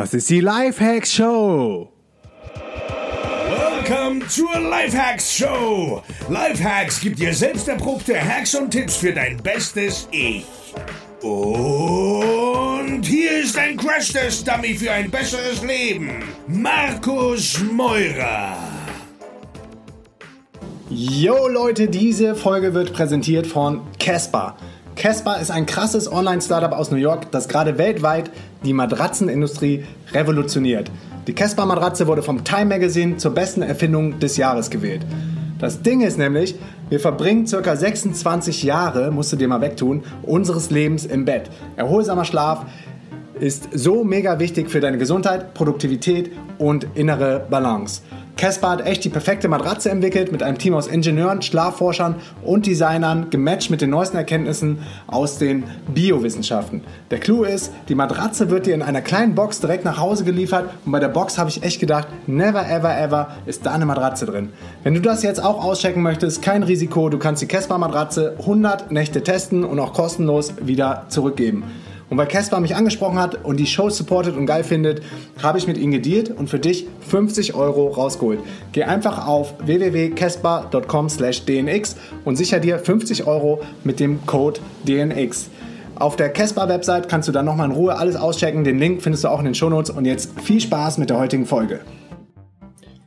Das ist die Lifehacks Show. Welcome zur Lifehacks Show. Lifehacks gibt dir selbst erprobte Hacks und Tipps für dein bestes Ich. Und hier ist ein Crash-Test-Dummy für ein besseres Leben. Markus Meurer. Yo Leute, diese Folge wird präsentiert von Casper. Casper ist ein krasses Online-Startup aus New York, das gerade weltweit die Matratzenindustrie revolutioniert. Die Casper-Matratze wurde vom Time Magazine zur besten Erfindung des Jahres gewählt. Das Ding ist nämlich, wir verbringen ca. 26 Jahre, musst du dir mal wegtun, unseres Lebens im Bett. Erholsamer Schlaf ist so mega wichtig für deine Gesundheit, Produktivität und innere Balance. Casper hat echt die perfekte Matratze entwickelt mit einem Team aus Ingenieuren, Schlafforschern und Designern, gematcht mit den neuesten Erkenntnissen aus den Biowissenschaften. Der Clou ist, die Matratze wird dir in einer kleinen Box direkt nach Hause geliefert und bei der Box habe ich echt gedacht, never ever ever ist da eine Matratze drin. Wenn du das jetzt auch auschecken möchtest, kein Risiko, du kannst die Casper Matratze 100 Nächte testen und auch kostenlos wieder zurückgeben. Und weil Casper mich angesprochen hat und die Show supportet und geil findet, habe ich mit ihnen gedealt und für dich 50 Euro rausgeholt. Geh einfach auf www.casper.com/dnx und sicher dir 50 Euro mit dem Code DNX. Auf der Casper-Website kannst du dann nochmal in Ruhe alles auschecken. Den Link findest du auch in den Shownotes. Und jetzt viel Spaß mit der heutigen Folge.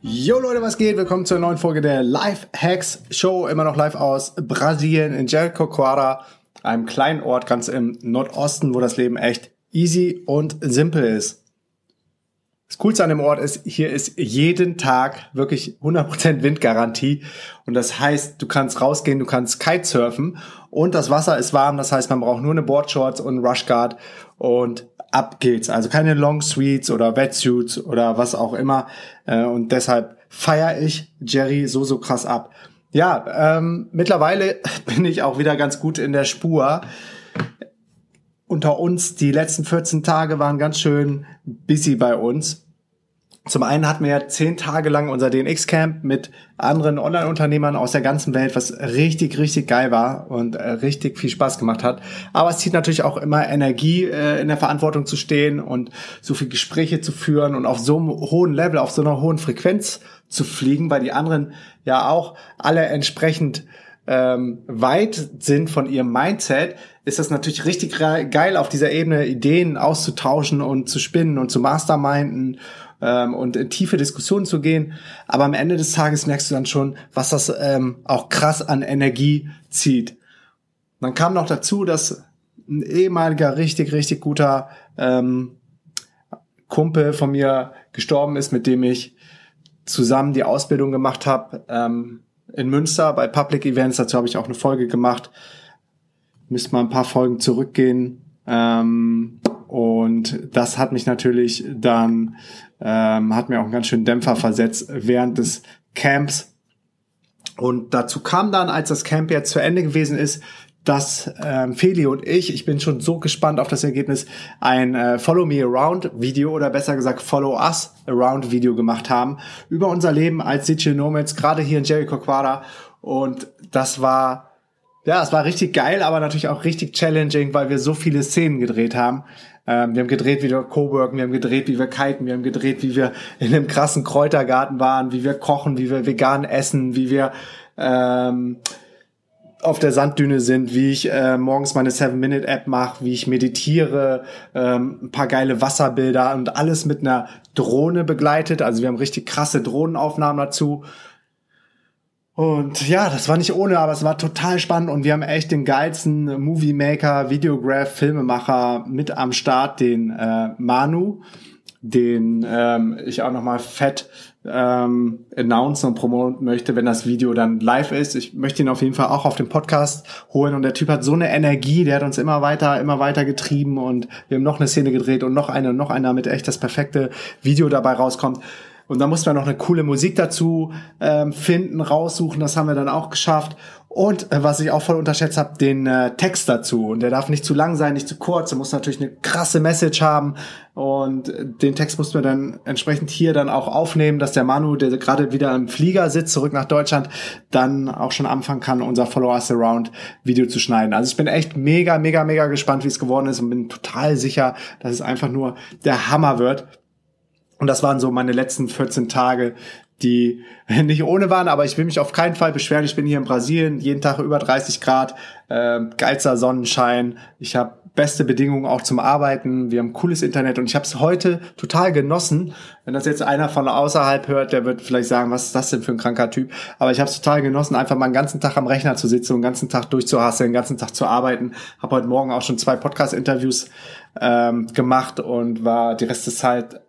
Yo Leute, was geht? Willkommen zur neuen Folge der Live Hacks Show. Immer noch live aus Brasilien in Jericoacoara einem kleinen Ort ganz im Nordosten, wo das Leben echt easy und simpel ist. Das Coolste an dem Ort ist, hier ist jeden Tag wirklich 100% Windgarantie. Und das heißt, du kannst rausgehen, du kannst Kitesurfen und das Wasser ist warm. Das heißt, man braucht nur eine Boardshorts und einen Rushguard und ab geht's. Also keine Long Suites oder Wetsuits oder was auch immer. Äh, und deshalb feiere ich Jerry so, so krass ab. Ja, ähm, mittlerweile bin ich auch wieder ganz gut in der Spur. Unter uns, die letzten 14 Tage waren ganz schön busy bei uns. Zum einen hatten wir ja zehn Tage lang unser DNX-Camp mit anderen Online-Unternehmern aus der ganzen Welt, was richtig, richtig geil war und äh, richtig viel Spaß gemacht hat. Aber es zieht natürlich auch immer Energie, äh, in der Verantwortung zu stehen und so viel Gespräche zu führen und auf so einem hohen Level, auf so einer hohen Frequenz zu fliegen, weil die anderen ja auch alle entsprechend ähm, weit sind von ihrem Mindset, ist das natürlich richtig geil, auf dieser Ebene Ideen auszutauschen und zu spinnen und zu masterminden ähm, und in tiefe Diskussionen zu gehen. Aber am Ende des Tages merkst du dann schon, was das ähm, auch krass an Energie zieht. dann kam noch dazu, dass ein ehemaliger richtig, richtig guter ähm, Kumpel von mir gestorben ist, mit dem ich zusammen die Ausbildung gemacht habe ähm, in Münster bei Public Events. Dazu habe ich auch eine Folge gemacht. Müsste mal ein paar Folgen zurückgehen. Ähm, und das hat mich natürlich dann, ähm, hat mir auch einen ganz schönen Dämpfer versetzt während des Camps. Und dazu kam dann, als das Camp jetzt zu Ende gewesen ist, dass ähm, Feli und ich, ich bin schon so gespannt auf das Ergebnis, ein äh, Follow Me Around Video oder besser gesagt Follow Us Around Video gemacht haben über unser Leben als Digital Nomads, gerade hier in Jericho Quara. Und das war, ja, es war richtig geil, aber natürlich auch richtig challenging, weil wir so viele Szenen gedreht haben. Ähm, wir haben gedreht, wie wir Coworken, wir haben gedreht, wie wir kiten, wir haben gedreht, wie wir in einem krassen Kräutergarten waren, wie wir kochen, wie wir vegan essen, wie wir ähm, auf der Sanddüne sind, wie ich äh, morgens meine Seven-Minute-App mache, wie ich meditiere, ähm, ein paar geile Wasserbilder und alles mit einer Drohne begleitet. Also wir haben richtig krasse Drohnenaufnahmen dazu. Und ja, das war nicht ohne, aber es war total spannend und wir haben echt den geilsten Movie Maker, Videograph, Filmemacher mit am Start, den äh, Manu, den ähm, ich auch nochmal fett ähm, announcen und promoten möchte, wenn das Video dann live ist. Ich möchte ihn auf jeden Fall auch auf den Podcast holen und der Typ hat so eine Energie, der hat uns immer weiter, immer weiter getrieben und wir haben noch eine Szene gedreht und noch eine und noch eine, damit echt das perfekte Video dabei rauskommt. Und da mussten wir noch eine coole Musik dazu ähm, finden, raussuchen. Das haben wir dann auch geschafft. Und äh, was ich auch voll unterschätzt habe, den äh, Text dazu. Und der darf nicht zu lang sein, nicht zu kurz. Er muss natürlich eine krasse Message haben. Und äh, den Text mussten wir dann entsprechend hier dann auch aufnehmen, dass der Manu, der gerade wieder im Flieger sitzt, zurück nach Deutschland, dann auch schon anfangen kann, unser Follow Us Around Video zu schneiden. Also ich bin echt mega, mega, mega gespannt, wie es geworden ist und bin total sicher, dass es einfach nur der Hammer wird. Und das waren so meine letzten 14 Tage, die nicht ohne waren, aber ich will mich auf keinen Fall beschweren. Ich bin hier in Brasilien, jeden Tag über 30 Grad, äh, geilster Sonnenschein. Ich habe beste Bedingungen auch zum Arbeiten. Wir haben cooles Internet und ich habe es heute total genossen. Wenn das jetzt einer von außerhalb hört, der wird vielleicht sagen, was ist das denn für ein kranker Typ? Aber ich habe es total genossen, einfach mal einen ganzen Tag am Rechner zu sitzen den ganzen Tag durchzuhasseln, den ganzen Tag zu arbeiten. Habe heute Morgen auch schon zwei Podcast-Interviews ähm, gemacht und war die Rest der Zeit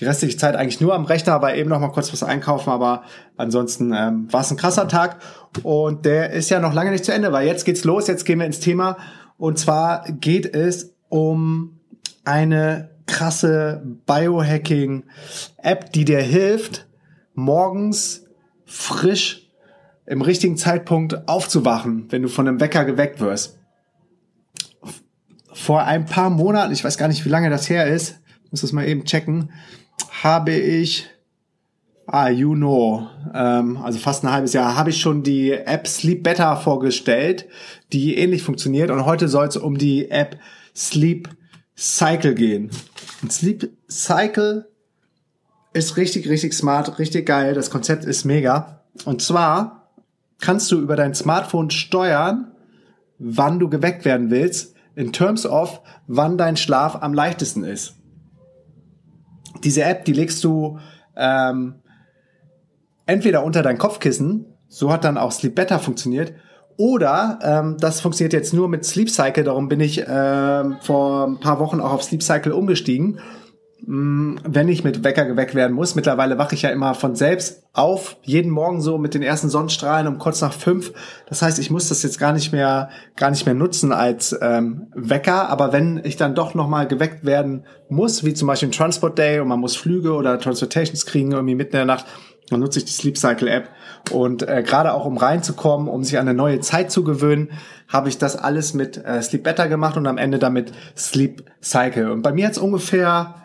die restliche Zeit eigentlich nur am Rechner, war eben noch mal kurz was einkaufen, aber ansonsten ähm, war es ein krasser Tag und der ist ja noch lange nicht zu Ende, weil jetzt geht's los, jetzt gehen wir ins Thema und zwar geht es um eine krasse Biohacking-App, die dir hilft, morgens frisch im richtigen Zeitpunkt aufzuwachen, wenn du von einem Wecker geweckt wirst. Vor ein paar Monaten, ich weiß gar nicht, wie lange das her ist, muss das mal eben checken, habe ich, ah, you know, ähm, also fast ein halbes Jahr, habe ich schon die App Sleep Better vorgestellt, die ähnlich funktioniert. Und heute soll es um die App Sleep Cycle gehen. Und Sleep Cycle ist richtig, richtig smart, richtig geil. Das Konzept ist mega. Und zwar kannst du über dein Smartphone steuern, wann du geweckt werden willst, in terms of, wann dein Schlaf am leichtesten ist. Diese App, die legst du ähm, entweder unter dein Kopfkissen, so hat dann auch Sleep Better funktioniert, oder ähm, das funktioniert jetzt nur mit Sleep Cycle, darum bin ich ähm, vor ein paar Wochen auch auf Sleep Cycle umgestiegen. Mm, wenn ich mit Wecker geweckt werden muss. Mittlerweile wache ich ja immer von selbst auf, jeden Morgen so mit den ersten Sonnenstrahlen um kurz nach fünf. Das heißt, ich muss das jetzt gar nicht mehr, gar nicht mehr nutzen als ähm, Wecker. Aber wenn ich dann doch nochmal geweckt werden muss, wie zum Beispiel ein Transport Day und man muss Flüge oder Transportations kriegen irgendwie mitten in der Nacht, dann nutze ich die Sleep Cycle App. Und äh, gerade auch um reinzukommen, um sich an eine neue Zeit zu gewöhnen, habe ich das alles mit äh, Sleep Better gemacht und am Ende damit Sleep Cycle. Und bei mir hat es ungefähr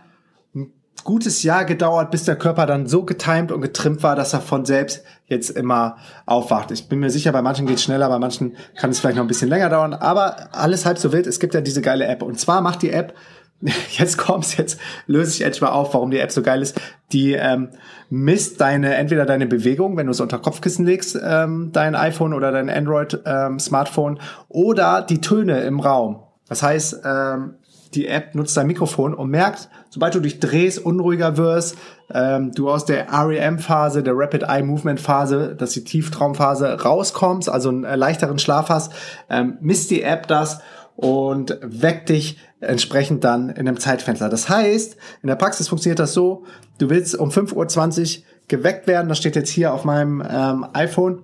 gutes Jahr gedauert, bis der Körper dann so getimed und getrimmt war, dass er von selbst jetzt immer aufwacht. Ich bin mir sicher, bei manchen geht es schneller, bei manchen kann es vielleicht noch ein bisschen länger dauern, aber alles halb so wild. Es gibt ja diese geile App. Und zwar macht die App jetzt kommt's, jetzt löse ich etwa auf, warum die App so geil ist. Die ähm, misst deine, entweder deine Bewegung, wenn du es unter Kopfkissen legst, ähm, dein iPhone oder dein Android-Smartphone, ähm, oder die Töne im Raum. Das heißt, ähm, die App nutzt dein Mikrofon und merkt, sobald du dich drehst, unruhiger wirst, ähm, du aus der REM-Phase, der Rapid Eye Movement Phase, dass die Tieftraumphase rauskommst, also einen äh, leichteren Schlaf hast, ähm, misst die App das und weckt dich entsprechend dann in einem Zeitfenster. Das heißt, in der Praxis funktioniert das so, du willst um 5.20 Uhr geweckt werden, das steht jetzt hier auf meinem ähm, iPhone,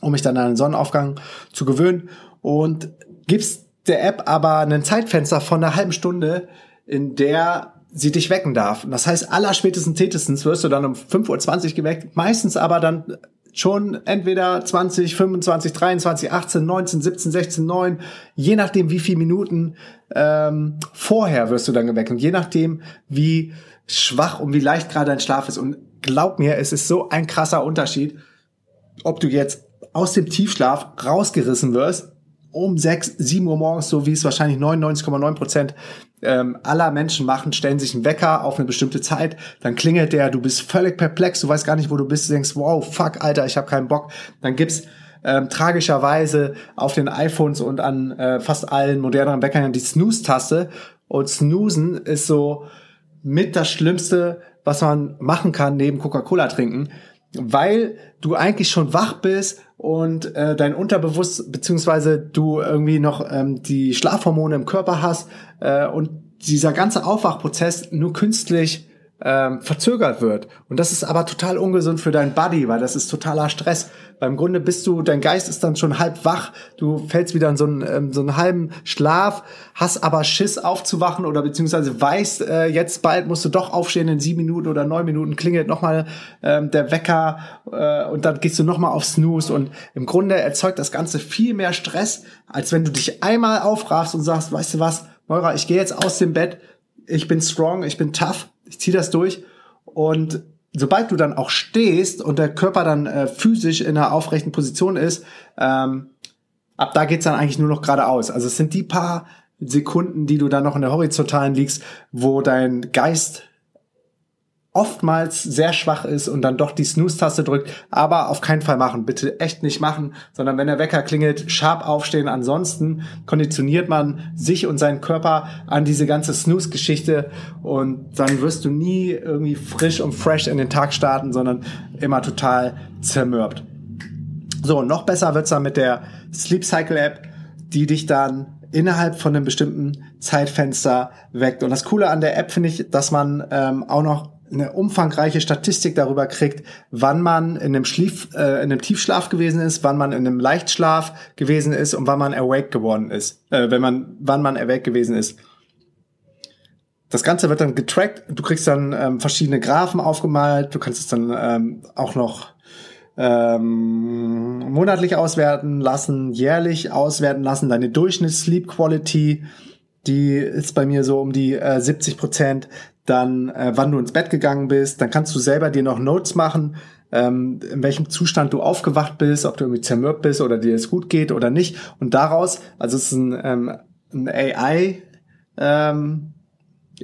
um mich dann an den Sonnenaufgang zu gewöhnen und gibst der App aber ein Zeitfenster von einer halben Stunde, in der sie dich wecken darf. Und das heißt, aller spätestens tätestens wirst du dann um 5.20 Uhr geweckt, meistens aber dann schon entweder 20, 25, 23, 18, 19, 17, 16, 9, je nachdem wie viele Minuten ähm, vorher wirst du dann geweckt und je nachdem wie schwach und wie leicht gerade dein Schlaf ist. Und glaub mir, es ist so ein krasser Unterschied, ob du jetzt aus dem Tiefschlaf rausgerissen wirst um 6, 7 Uhr morgens, so wie es wahrscheinlich 99,9 Prozent ähm, aller Menschen machen, stellen sich einen Wecker auf eine bestimmte Zeit, dann klingelt der, du bist völlig perplex, du weißt gar nicht, wo du bist, du denkst, wow, fuck, Alter, ich habe keinen Bock. Dann gibt's ähm, tragischerweise auf den iPhones und an äh, fast allen moderneren Weckern die Snooze-Taste. Und Snoozen ist so mit das Schlimmste, was man machen kann, neben Coca-Cola trinken, weil du eigentlich schon wach bist und äh, dein Unterbewusst beziehungsweise du irgendwie noch ähm, die Schlafhormone im Körper hast äh, und dieser ganze Aufwachprozess nur künstlich ähm, verzögert wird. Und das ist aber total ungesund für dein Body, weil das ist totaler Stress. Beim Grunde bist du, dein Geist ist dann schon halb wach, du fällst wieder in so einen, ähm, so einen halben Schlaf, hast aber Schiss aufzuwachen oder beziehungsweise weißt, äh, jetzt bald musst du doch aufstehen in sieben Minuten oder neun Minuten, klingelt nochmal ähm, der Wecker äh, und dann gehst du nochmal auf Snooze und im Grunde erzeugt das Ganze viel mehr Stress, als wenn du dich einmal aufraffst und sagst, weißt du was, Moira, ich gehe jetzt aus dem Bett, ich bin strong, ich bin tough, ich ziehe das durch und sobald du dann auch stehst und der Körper dann äh, physisch in einer aufrechten Position ist, ähm, ab da geht's dann eigentlich nur noch geradeaus. Also es sind die paar Sekunden, die du dann noch in der horizontalen liegst, wo dein Geist oftmals sehr schwach ist und dann doch die Snooze-Taste drückt, aber auf keinen Fall machen. Bitte echt nicht machen, sondern wenn der Wecker klingelt, sharp aufstehen. Ansonsten konditioniert man sich und seinen Körper an diese ganze Snooze-Geschichte und dann wirst du nie irgendwie frisch und fresh in den Tag starten, sondern immer total zermürbt. So, noch besser wird's dann mit der Sleep Cycle App, die dich dann innerhalb von einem bestimmten Zeitfenster weckt. Und das Coole an der App finde ich, dass man ähm, auch noch eine umfangreiche Statistik darüber kriegt, wann man in einem, Schlief, äh, in einem Tiefschlaf gewesen ist, wann man in einem Leichtschlaf gewesen ist und wann man awake geworden ist, äh, wenn man, wann man awake gewesen ist. Das Ganze wird dann getrackt. Du kriegst dann ähm, verschiedene Graphen aufgemalt. Du kannst es dann ähm, auch noch ähm, monatlich auswerten lassen, jährlich auswerten lassen. Deine Durchschnitts-Sleep Quality, die ist bei mir so um die äh, 70 Prozent dann äh, wann du ins Bett gegangen bist, dann kannst du selber dir noch Notes machen, ähm, in welchem Zustand du aufgewacht bist, ob du irgendwie zermürbt bist oder dir es gut geht oder nicht. Und daraus, also es ist ein, ähm, ein AI, ähm,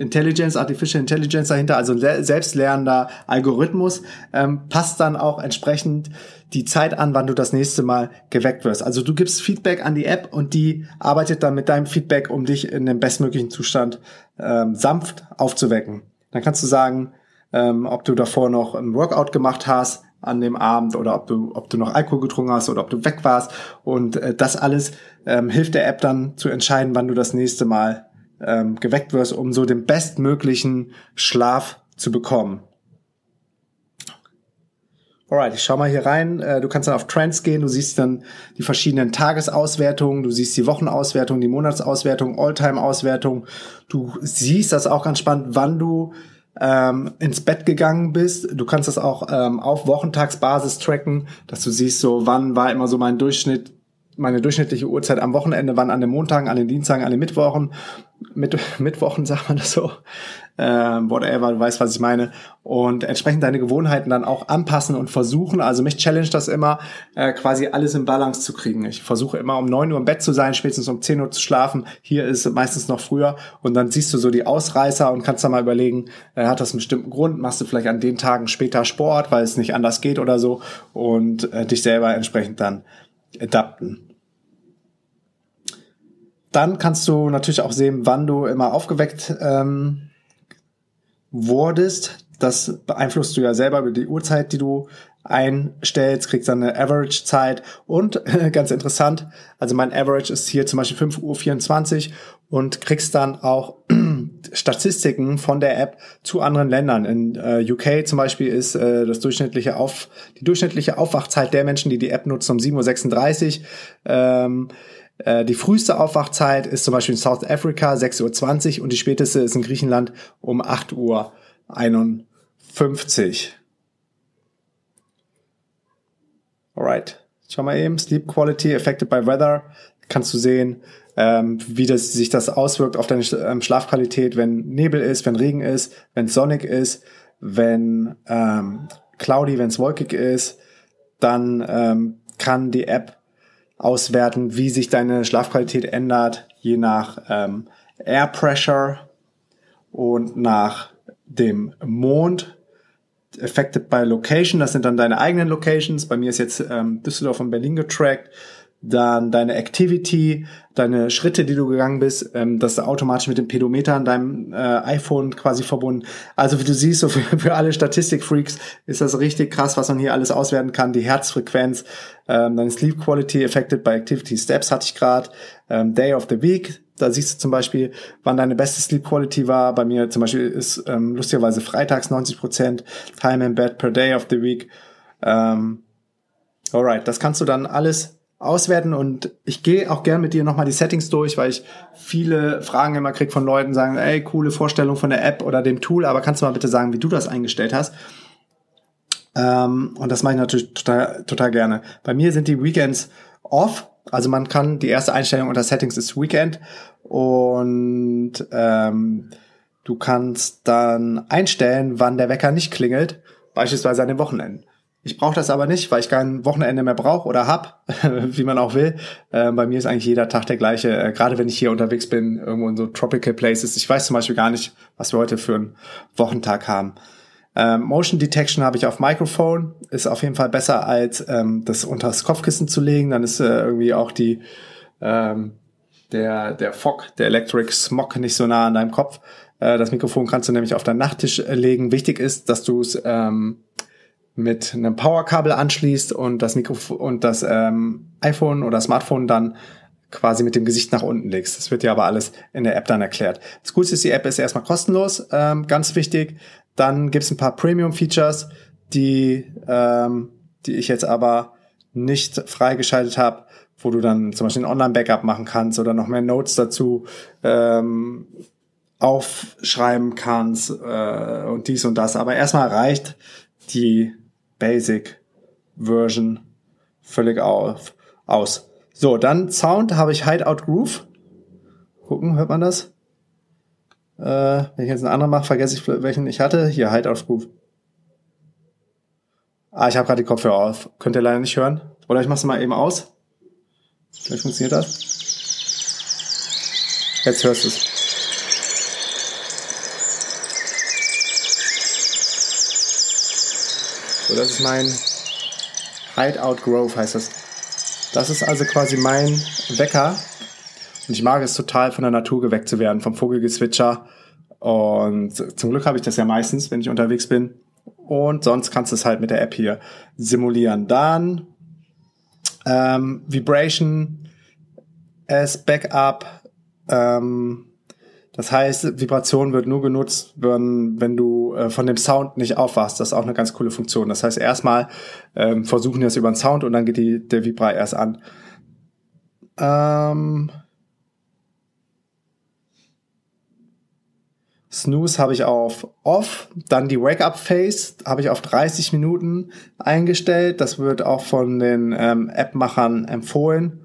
Intelligence, Artificial Intelligence dahinter, also ein selbstlernender Algorithmus, ähm, passt dann auch entsprechend die Zeit an, wann du das nächste Mal geweckt wirst. Also du gibst Feedback an die App und die arbeitet dann mit deinem Feedback, um dich in den bestmöglichen Zustand ähm, sanft aufzuwecken. Dann kannst du sagen, ähm, ob du davor noch ein Workout gemacht hast an dem Abend oder ob du, ob du noch Alkohol getrunken hast oder ob du weg warst. Und äh, das alles ähm, hilft der App dann zu entscheiden, wann du das nächste Mal ähm, geweckt wirst, um so den bestmöglichen Schlaf zu bekommen. Alright, ich schau mal hier rein. Äh, du kannst dann auf Trends gehen, du siehst dann die verschiedenen Tagesauswertungen, du siehst die Wochenauswertung, die Monatsauswertung, Alltime-Auswertung. Du siehst das auch ganz spannend, wann du ähm, ins Bett gegangen bist. Du kannst das auch ähm, auf Wochentagsbasis tracken, dass du siehst, so wann war immer so mein Durchschnitt meine durchschnittliche Uhrzeit am Wochenende, wann an den Montagen, an den Dienstagen, an den Mittwochen, mit, Mittwochen sagt man das so, äh, whatever, du weißt, was ich meine. Und entsprechend deine Gewohnheiten dann auch anpassen und versuchen, also mich challenge das immer, äh, quasi alles in Balance zu kriegen. Ich versuche immer um neun Uhr im Bett zu sein, spätestens um zehn Uhr zu schlafen. Hier ist meistens noch früher. Und dann siehst du so die Ausreißer und kannst dann mal überlegen, äh, hat das einen bestimmten Grund? Machst du vielleicht an den Tagen später Sport, weil es nicht anders geht oder so und äh, dich selber entsprechend dann adapten. Dann kannst du natürlich auch sehen, wann du immer aufgeweckt ähm, wurdest. Das beeinflusst du ja selber über die Uhrzeit, die du einstellst, kriegst dann eine Average-Zeit und ganz interessant, also mein Average ist hier zum Beispiel 5.24 Uhr und kriegst dann auch Statistiken von der App zu anderen Ländern. In äh, UK zum Beispiel ist äh, das durchschnittliche Auf, die durchschnittliche Aufwachzeit der Menschen, die die App nutzen, um 7.36 Uhr. Ähm, äh, die früheste Aufwachzeit ist zum Beispiel in South Africa 6.20 Uhr und die späteste ist in Griechenland um 8.51 Uhr. Alright. Schau mal eben. Sleep Quality affected by weather. Kannst du sehen, ähm, wie das, sich das auswirkt auf deine ähm, Schlafqualität, wenn Nebel ist, wenn Regen ist, wenn sonnig ist, wenn ähm, cloudy, wenn es wolkig ist. Dann ähm, kann die App auswerten, wie sich deine Schlafqualität ändert, je nach ähm, Air Pressure und nach dem Mond. Affected by Location, das sind dann deine eigenen Locations. Bei mir ist jetzt ähm, Düsseldorf und Berlin getrackt dann deine Activity, deine Schritte, die du gegangen bist, ähm, das ist automatisch mit dem Pedometer an deinem äh, iPhone quasi verbunden. Also wie du siehst, so für, für alle Statistikfreaks ist das richtig krass, was man hier alles auswerten kann. Die Herzfrequenz, ähm, deine Sleep Quality affected by Activity Steps hatte ich gerade, ähm, Day of the Week, da siehst du zum Beispiel, wann deine beste Sleep Quality war. Bei mir zum Beispiel ist ähm, lustigerweise freitags 90%, Time in Bed per Day of the Week. Ähm, alright, das kannst du dann alles auswerten und ich gehe auch gern mit dir nochmal die Settings durch, weil ich viele Fragen immer krieg von Leuten, sagen, ey, coole Vorstellung von der App oder dem Tool, aber kannst du mal bitte sagen, wie du das eingestellt hast? Ähm, und das mache ich natürlich total, total gerne. Bei mir sind die Weekends off, also man kann, die erste Einstellung unter Settings ist Weekend und ähm, du kannst dann einstellen, wann der Wecker nicht klingelt, beispielsweise an den Wochenenden. Ich brauche das aber nicht, weil ich kein Wochenende mehr brauche oder hab, wie man auch will. Äh, bei mir ist eigentlich jeder Tag der gleiche. Äh, Gerade wenn ich hier unterwegs bin, irgendwo in so Tropical Places. Ich weiß zum Beispiel gar nicht, was wir heute für einen Wochentag haben. Ähm, Motion Detection habe ich auf Microphone, ist auf jeden Fall besser als ähm, das unter das Kopfkissen zu legen. Dann ist äh, irgendwie auch die ähm, der der Fog, der Electric Smog nicht so nah an deinem Kopf. Äh, das Mikrofon kannst du nämlich auf deinen Nachttisch äh, legen. Wichtig ist, dass du es ähm, mit einem Powerkabel anschließt und das Mikrofon und das ähm, iPhone oder Smartphone dann quasi mit dem Gesicht nach unten legst. Das wird dir aber alles in der App dann erklärt. Das Coolste ist, die App ist erstmal kostenlos, ähm, ganz wichtig. Dann gibt's ein paar Premium-Features, die, ähm, die ich jetzt aber nicht freigeschaltet habe, wo du dann zum Beispiel ein Online-Backup machen kannst oder noch mehr Notes dazu ähm, aufschreiben kannst äh, und dies und das. Aber erstmal reicht die Basic Version völlig auf, aus. So, dann Sound habe ich Hideout Groove. Gucken, hört man das? Äh, wenn ich jetzt einen anderen mache, vergesse ich, welchen ich hatte. Hier, Hideout Groove. Ah, ich habe gerade die Kopfhörer auf. Könnt ihr leider nicht hören. Oder ich mache es mal eben aus. Vielleicht funktioniert das. Jetzt hörst du es. So, das ist mein Hideout Grove, heißt das. Das ist also quasi mein Wecker. Und ich mag es total, von der Natur geweckt zu werden, vom Vogelgezwitscher. Und zum Glück habe ich das ja meistens, wenn ich unterwegs bin. Und sonst kannst du es halt mit der App hier simulieren. Dann ähm, Vibration as Backup. Ähm, das heißt, Vibration wird nur genutzt, wenn, wenn du äh, von dem Sound nicht aufwachst. Das ist auch eine ganz coole Funktion. Das heißt, erstmal ähm, versuchen wir es über den Sound und dann geht die, der Vibra erst an. Ähm Snooze habe ich auf Off, dann die Wake-up-Phase habe ich auf 30 Minuten eingestellt. Das wird auch von den ähm, App-Machern empfohlen.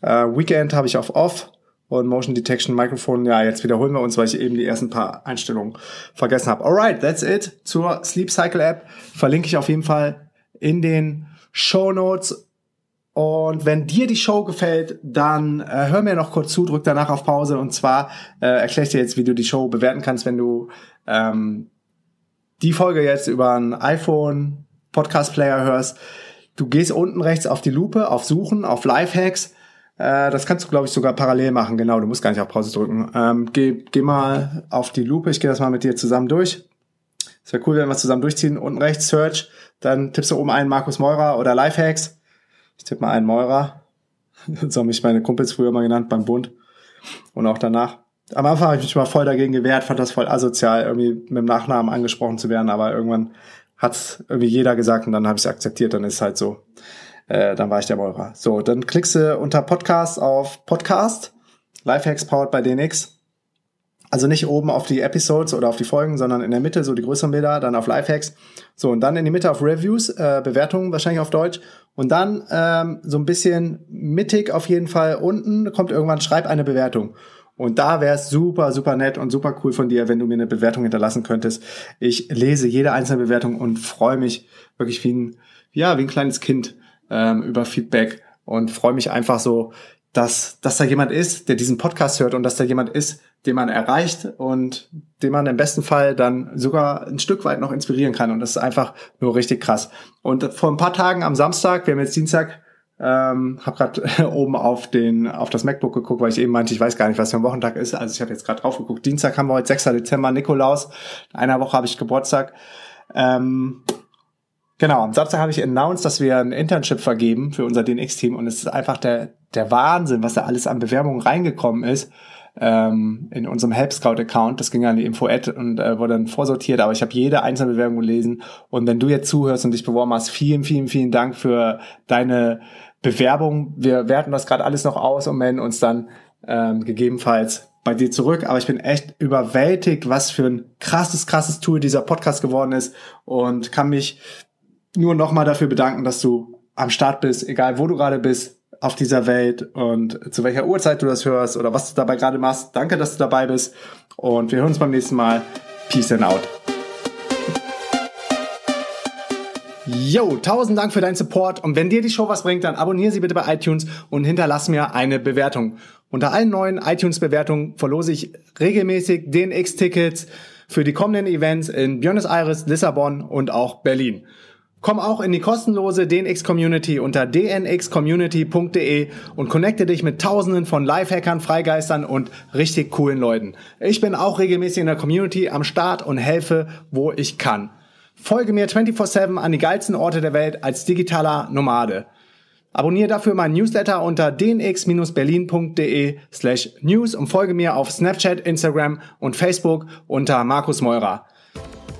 Äh, Weekend habe ich auf Off und Motion Detection Microphone. Ja, jetzt wiederholen wir uns, weil ich eben die ersten paar Einstellungen vergessen habe. Alright, that's it zur Sleep Cycle App. Verlinke ich auf jeden Fall in den Show Notes. Und wenn dir die Show gefällt, dann äh, hör mir noch kurz zu, drück danach auf Pause. Und zwar äh, erkläre ich dir jetzt, wie du die Show bewerten kannst, wenn du ähm, die Folge jetzt über ein iPhone Podcast Player hörst. Du gehst unten rechts auf die Lupe, auf Suchen, auf Lifehacks äh, das kannst du, glaube ich, sogar parallel machen. Genau, du musst gar nicht auf Pause drücken. Ähm, geh, geh mal auf die Lupe. Ich gehe das mal mit dir zusammen durch. Es wäre cool, wenn wir zusammen durchziehen. Unten rechts Search. Dann tippst du oben ein Markus Meurer oder Lifehacks. Ich tippe mal einen Meurer. so haben mich meine Kumpels früher mal genannt beim Bund. Und auch danach. Am Anfang habe ich mich mal voll dagegen gewehrt, fand das voll asozial, irgendwie mit dem Nachnamen angesprochen zu werden, aber irgendwann hat irgendwie jeder gesagt und dann habe ich es akzeptiert, dann ist es halt so. Äh, dann war ich der Meurer. So, dann klickst du unter Podcast auf Podcast, Lifehacks powered bei DNX. Also nicht oben auf die Episodes oder auf die Folgen, sondern in der Mitte so die größeren Bilder, dann auf Lifehacks. So, und dann in die Mitte auf Reviews, äh, Bewertungen wahrscheinlich auf Deutsch. Und dann ähm, so ein bisschen mittig auf jeden Fall unten kommt irgendwann, schreib eine Bewertung. Und da wäre es super, super nett und super cool von dir, wenn du mir eine Bewertung hinterlassen könntest. Ich lese jede einzelne Bewertung und freue mich wirklich wie ein, ja, wie ein kleines Kind ähm, über Feedback und freue mich einfach so, dass, dass da jemand ist, der diesen Podcast hört und dass da jemand ist, den man erreicht und den man im besten Fall dann sogar ein Stück weit noch inspirieren kann. Und das ist einfach nur richtig krass. Und vor ein paar Tagen am Samstag, wir haben jetzt Dienstag, ähm, habe gerade oben auf den auf das MacBook geguckt, weil ich eben meinte, ich weiß gar nicht, was für ein Wochentag ist. Also ich habe jetzt gerade drauf geguckt. Dienstag haben wir heute 6. Dezember, Nikolaus. In einer Woche habe ich Geburtstag. Ähm, Genau, am Samstag habe ich announced, dass wir ein Internship vergeben für unser DNX-Team und es ist einfach der, der Wahnsinn, was da alles an Bewerbungen reingekommen ist ähm, in unserem Help Scout-Account. Das ging an die Info-Ad und äh, wurde dann vorsortiert, aber ich habe jede einzelne Bewerbung gelesen und wenn du jetzt zuhörst und dich beworben hast, vielen, vielen, vielen Dank für deine Bewerbung. Wir werten das gerade alles noch aus und melden uns dann ähm, gegebenenfalls bei dir zurück, aber ich bin echt überwältigt, was für ein krasses, krasses Tool dieser Podcast geworden ist und kann mich nur nochmal dafür bedanken, dass du am Start bist, egal wo du gerade bist auf dieser Welt und zu welcher Uhrzeit du das hörst oder was du dabei gerade machst. Danke, dass du dabei bist und wir hören uns beim nächsten Mal. Peace and out. Yo, tausend Dank für deinen Support und wenn dir die Show was bringt, dann abonniere sie bitte bei iTunes und hinterlass mir eine Bewertung. Unter allen neuen iTunes-Bewertungen verlose ich regelmäßig DNX-Tickets, für die kommenden Events in Buenos Aires, Lissabon und auch Berlin. Komm auch in die kostenlose DNX Community unter dnxcommunity.de und connecte dich mit tausenden von Lifehackern, Freigeistern und richtig coolen Leuten. Ich bin auch regelmäßig in der Community am Start und helfe, wo ich kann. Folge mir 24-7 an die geilsten Orte der Welt als digitaler Nomade. Abonniere dafür meinen Newsletter unter dnx-berlin.de slash news und folge mir auf Snapchat, Instagram und Facebook unter Markus Meurer.